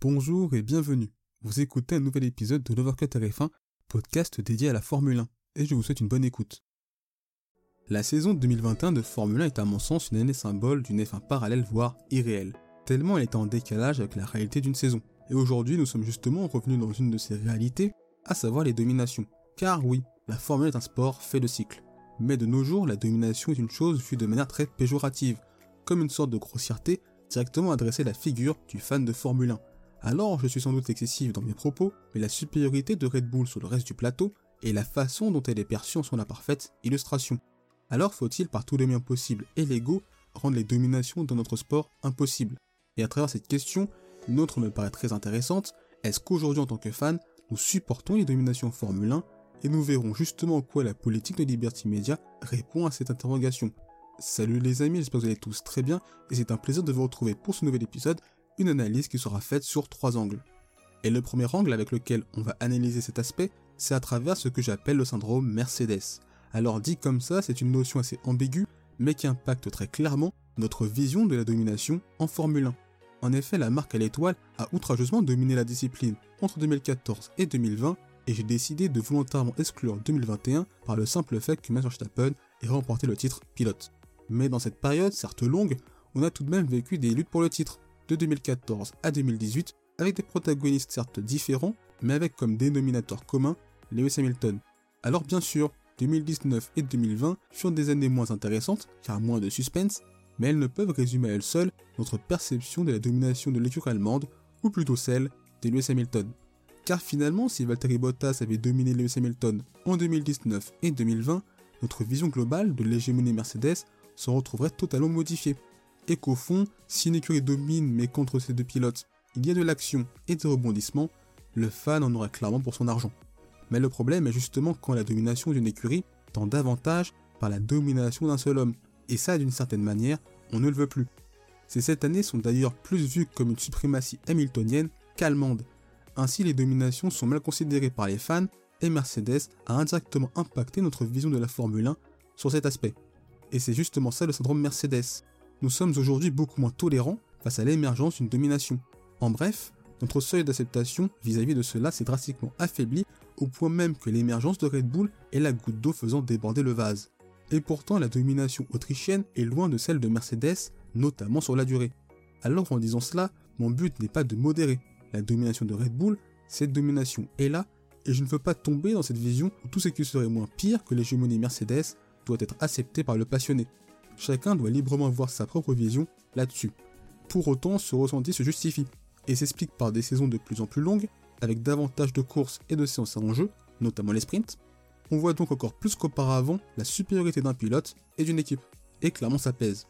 Bonjour et bienvenue. Vous écoutez un nouvel épisode de l'Overcut RF1, podcast dédié à la Formule 1, et je vous souhaite une bonne écoute. La saison 2021 de Formule 1 est à mon sens une année symbole d'une F1 parallèle voire irréelle, tellement elle est en décalage avec la réalité d'une saison. Et aujourd'hui nous sommes justement revenus dans une de ces réalités, à savoir les dominations. Car oui, la Formule 1 est un sport fait de cycles. Mais de nos jours, la domination est une chose vue de manière très péjorative, comme une sorte de grossièreté directement adressée à la figure du fan de Formule 1. Alors je suis sans doute excessif dans mes propos, mais la supériorité de Red Bull sur le reste du plateau et la façon dont elle est perçue en sont la parfaite illustration. Alors faut-il par tous les moyens possibles et légaux rendre les dominations dans notre sport impossibles? Et à travers cette question, une autre me paraît très intéressante, est-ce qu'aujourd'hui en tant que fan, nous supportons les dominations Formule 1 et nous verrons justement en quoi la politique de Liberty Media répond à cette interrogation? Salut les amis, j'espère que vous allez tous très bien et c'est un plaisir de vous retrouver pour ce nouvel épisode, une analyse qui sera faite sur trois angles. Et le premier angle avec lequel on va analyser cet aspect, c'est à travers ce que j'appelle le syndrome Mercedes. Alors dit comme ça, c'est une notion assez ambiguë, mais qui impacte très clairement notre vision de la domination en Formule 1. En effet, la marque à l'étoile a outrageusement dominé la discipline entre 2014 et 2020, et j'ai décidé de volontairement exclure 2021 par le simple fait que Max Verstappen ait remporté le titre pilote. Mais dans cette période, certes longue, on a tout de même vécu des luttes pour le titre, de 2014 à 2018, avec des protagonistes certes différents, mais avec comme dénominateur commun Lewis Hamilton. Alors bien sûr, 2019 et 2020 furent des années moins intéressantes, car moins de suspense, mais elles ne peuvent résumer à elles seules notre perception de la domination de l'écurie allemande, ou plutôt celle de Lewis Hamilton. Car finalement, si Valtteri Bottas avait dominé Lewis Hamilton en 2019 et 2020, notre vision globale de l'hégémonie Mercedes se retrouverait totalement modifiée. Et qu'au fond, si une écurie domine mais contre ces deux pilotes, il y a de l'action et des rebondissements, le fan en aurait clairement pour son argent. Mais le problème est justement quand la domination d'une écurie tend davantage par la domination d'un seul homme, et ça d'une certaine manière, on ne le veut plus. Ces sept années sont d'ailleurs plus vues comme une suprématie hamiltonienne qu'allemande. Ainsi les dominations sont mal considérées par les fans, et Mercedes a indirectement impacté notre vision de la Formule 1 sur cet aspect. Et c'est justement ça le syndrome Mercedes. Nous sommes aujourd'hui beaucoup moins tolérants face à l'émergence d'une domination. En bref, notre seuil d'acceptation vis-à-vis de cela s'est drastiquement affaibli au point même que l'émergence de Red Bull est la goutte d'eau faisant déborder le vase. Et pourtant la domination autrichienne est loin de celle de Mercedes, notamment sur la durée. Alors en disant cela, mon but n'est pas de modérer. La domination de Red Bull, cette domination est là, et je ne veux pas tomber dans cette vision où tout ce qui serait moins pire que l'hégémonie Mercedes doit être accepté par le passionné. Chacun doit librement voir sa propre vision là-dessus. Pour autant, ce ressenti se justifie, et s'explique par des saisons de plus en plus longues, avec davantage de courses et de séances en jeu, notamment les sprints. On voit donc encore plus qu'auparavant la supériorité d'un pilote et d'une équipe, et clairement ça pèse.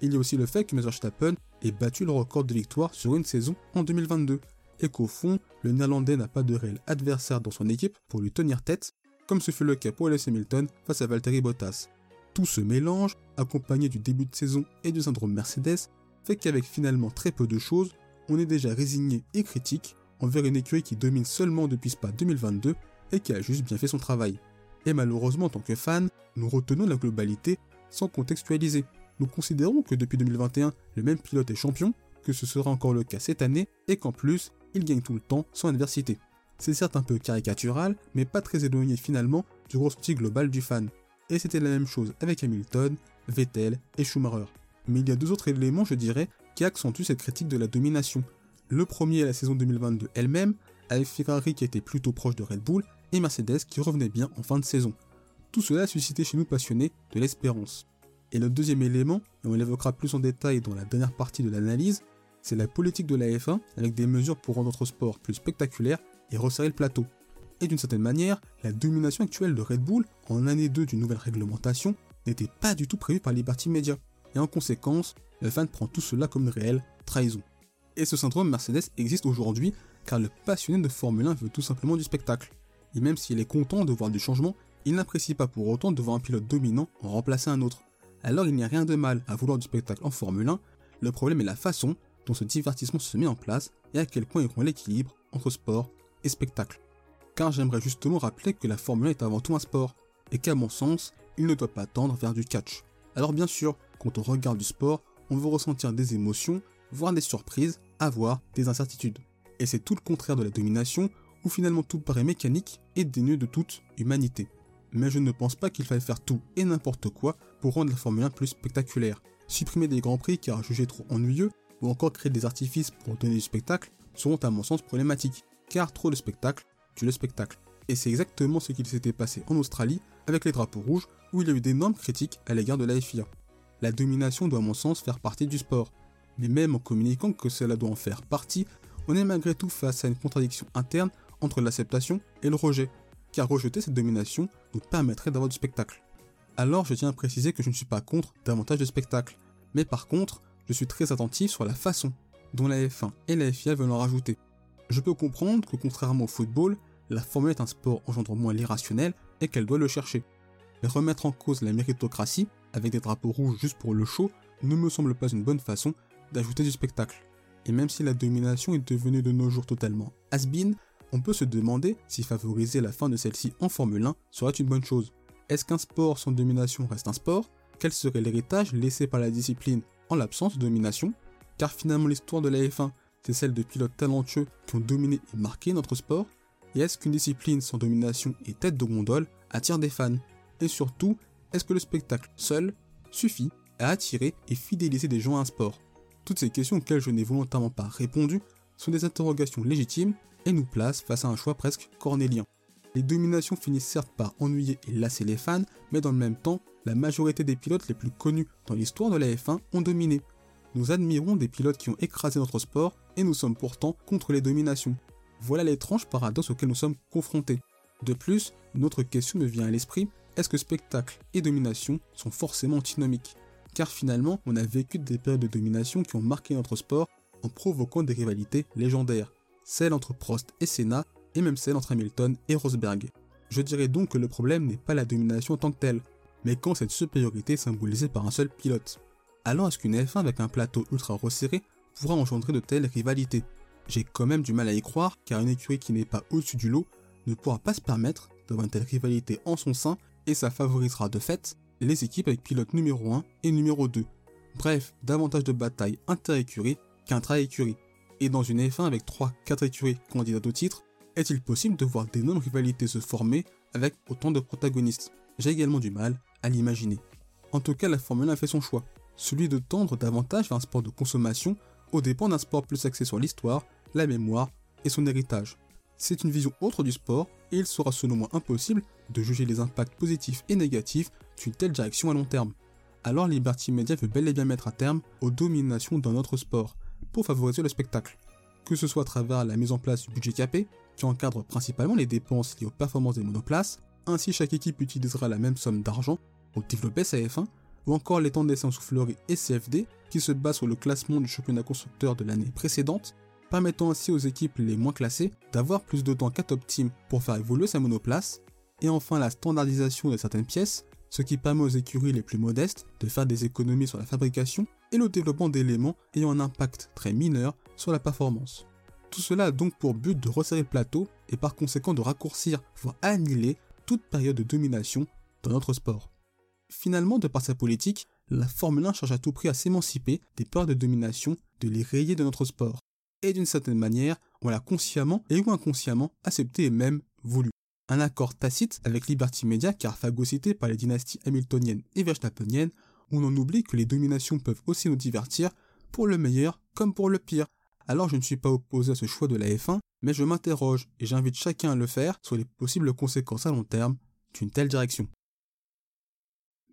Il y a aussi le fait que Max Verstappen ait battu le record de victoire sur une saison en 2022, et qu'au fond, le Néerlandais n'a pas de réel adversaire dans son équipe pour lui tenir tête, comme ce fut le cas pour Lewis Hamilton face à Valtteri Bottas. Tout ce mélange, accompagné du début de saison et du syndrome Mercedes, fait qu'avec finalement très peu de choses, on est déjà résigné et critique envers une écurie qui domine seulement depuis Spa 2022 et qui a juste bien fait son travail. Et malheureusement, en tant que fan, nous retenons la globalité sans contextualiser. Nous considérons que depuis 2021, le même pilote est champion, que ce sera encore le cas cette année, et qu'en plus, il gagne tout le temps sans adversité. C'est certes un peu caricatural, mais pas très éloigné finalement du ressenti global du fan. Et c'était la même chose avec Hamilton, Vettel et Schumacher. Mais il y a deux autres éléments, je dirais, qui accentuent cette critique de la domination. Le premier est la saison 2022 elle-même, avec Ferrari qui était plutôt proche de Red Bull et Mercedes qui revenait bien en fin de saison. Tout cela a suscité chez nous passionnés de l'espérance. Et le deuxième élément, et on l'évoquera plus en détail dans la dernière partie de l'analyse, c'est la politique de la F1 avec des mesures pour rendre notre sport plus spectaculaire et resserrer le plateau. Et d'une certaine manière, la domination actuelle de Red Bull en année 2 d'une nouvelle réglementation n'était pas du tout prévue par Liberty Media. Et en conséquence, le fan prend tout cela comme une réelle trahison. Et ce syndrome Mercedes existe aujourd'hui car le passionné de Formule 1 veut tout simplement du spectacle. Et même s'il est content de voir du changement, il n'apprécie pas pour autant de voir un pilote dominant en remplacer un autre. Alors il n'y a rien de mal à vouloir du spectacle en Formule 1, le problème est la façon dont ce divertissement se met en place et à quel point il prend l'équilibre entre sport et spectacle. Car j'aimerais justement rappeler que la Formule 1 est avant tout un sport, et qu'à mon sens, il ne doit pas tendre vers du catch. Alors bien sûr, quand on regarde du sport, on veut ressentir des émotions, voir des surprises, avoir des incertitudes. Et c'est tout le contraire de la domination, où finalement tout paraît mécanique et dénué de toute humanité. Mais je ne pense pas qu'il faille faire tout et n'importe quoi pour rendre la Formule 1 plus spectaculaire. Supprimer des grands prix car jugés trop ennuyeux, ou encore créer des artifices pour donner du spectacle, seront à mon sens problématiques, car trop de spectacle tue le spectacle. Et c'est exactement ce qu'il s'était passé en Australie avec les drapeaux rouges, où il y a eu d'énormes critiques à l'égard de la FIA. La domination doit à mon sens faire partie du sport, mais même en communiquant que cela doit en faire partie, on est malgré tout face à une contradiction interne entre l'acceptation et le rejet, car rejeter cette domination nous permettrait d'avoir du spectacle. Alors je tiens à préciser que je ne suis pas contre davantage de spectacle, mais par contre, je suis très attentif sur la façon dont la F1 et la FIA veulent en rajouter. Je peux comprendre que contrairement au football, la Formule est un sport engendrant moins l'irrationnel et qu'elle doit le chercher. Mais remettre en cause la méritocratie, avec des drapeaux rouges juste pour le show, ne me semble pas une bonne façon d'ajouter du spectacle. Et même si la domination est devenue de nos jours totalement has-been, on peut se demander si favoriser la fin de celle-ci en Formule 1 serait une bonne chose. Est-ce qu'un sport sans domination reste un sport? Quel serait l'héritage laissé par la discipline en l'absence de domination? Car finalement l'histoire de la F1, c'est celle de pilotes talentueux qui ont dominé et marqué notre sport Et est-ce qu'une discipline sans domination et tête de gondole attire des fans? Et surtout, est-ce que le spectacle seul suffit à attirer et fidéliser des gens à un sport? Toutes ces questions auxquelles je n'ai volontairement pas répondu sont des interrogations légitimes et nous placent face à un choix presque cornélien. Les dominations finissent certes par ennuyer et lasser les fans, mais dans le même temps, la majorité des pilotes les plus connus dans l'histoire de la F1 ont dominé. Nous admirons des pilotes qui ont écrasé notre sport et nous sommes pourtant contre les dominations. Voilà l'étrange paradoxe auquel nous sommes confrontés. De plus, une autre question me vient à l'esprit, est-ce que spectacle et domination sont forcément antinomiques? Car finalement, on a vécu des périodes de domination qui ont marqué notre sport en provoquant des rivalités légendaires, celles entre Prost et Senna, et même celles entre Hamilton et Rosberg. Je dirais donc que le problème n'est pas la domination en tant que telle, mais quand cette supériorité est symbolisée par un seul pilote. Alors est-ce qu'une F1 avec un plateau ultra resserré pourra engendrer de telles rivalités J'ai quand même du mal à y croire, car une écurie qui n'est pas au-dessus du lot ne pourra pas se permettre d'avoir une telle rivalité en son sein, et ça favorisera de fait les équipes avec pilote numéro 1 et numéro 2. Bref, davantage de batailles inter-écuries qu'intra-écuries. Et dans une F1 avec 3-4 écuries candidates au titre, est-il possible de voir d'énormes rivalités se former avec autant de protagonistes? J'ai également du mal à l'imaginer. En tout cas, la Formule 1 a fait son choix, celui de tendre davantage vers un sport de consommation au dépend d'un sport plus axé sur l'histoire, la mémoire et son héritage. C'est une vision autre du sport et il sera selon moi impossible de juger les impacts positifs et négatifs d'une telle direction à long terme. Alors Liberty Media veut bel et bien mettre à terme aux dominations d'un autre sport pour favoriser le spectacle. Que ce soit à travers la mise en place du budget capé, qui encadre principalement les dépenses liées aux performances des monoplaces, ainsi chaque équipe utilisera la même somme d'argent pour développer sa F1, ou encore les temps d'essai en soufflerie et CFD, qui se basent sur le classement du championnat constructeur de l'année précédente, permettant ainsi aux équipes les moins classées d'avoir plus de temps qu'à Top Team pour faire évoluer sa monoplace, et enfin la standardisation de certaines pièces, ce qui permet aux écuries les plus modestes de faire des économies sur la fabrication et le développement d'éléments ayant un impact très mineur sur la performance. Tout cela a donc pour but de resserrer le plateau et par conséquent de raccourcir, voire annihiler toute période de domination dans notre sport. Finalement, de par sa politique, la Formule 1 cherche à tout prix à s'émanciper des peurs de domination, de les rayer de notre sport. Et d'une certaine manière, on l'a consciemment et ou inconsciemment accepté et même voulu. Un accord tacite avec Liberty Media car phagocyté par les dynasties hamiltoniennes et verstappeniennes, où l'on oublie que les dominations peuvent aussi nous divertir, pour le meilleur comme pour le pire. Alors je ne suis pas opposé à ce choix de la F1, mais je m'interroge et j'invite chacun à le faire sur les possibles conséquences à long terme d'une telle direction.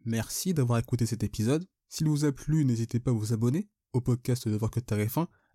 Merci d'avoir écouté cet épisode. S'il vous a plu, n'hésitez pas à vous abonner au podcast de Voir que F1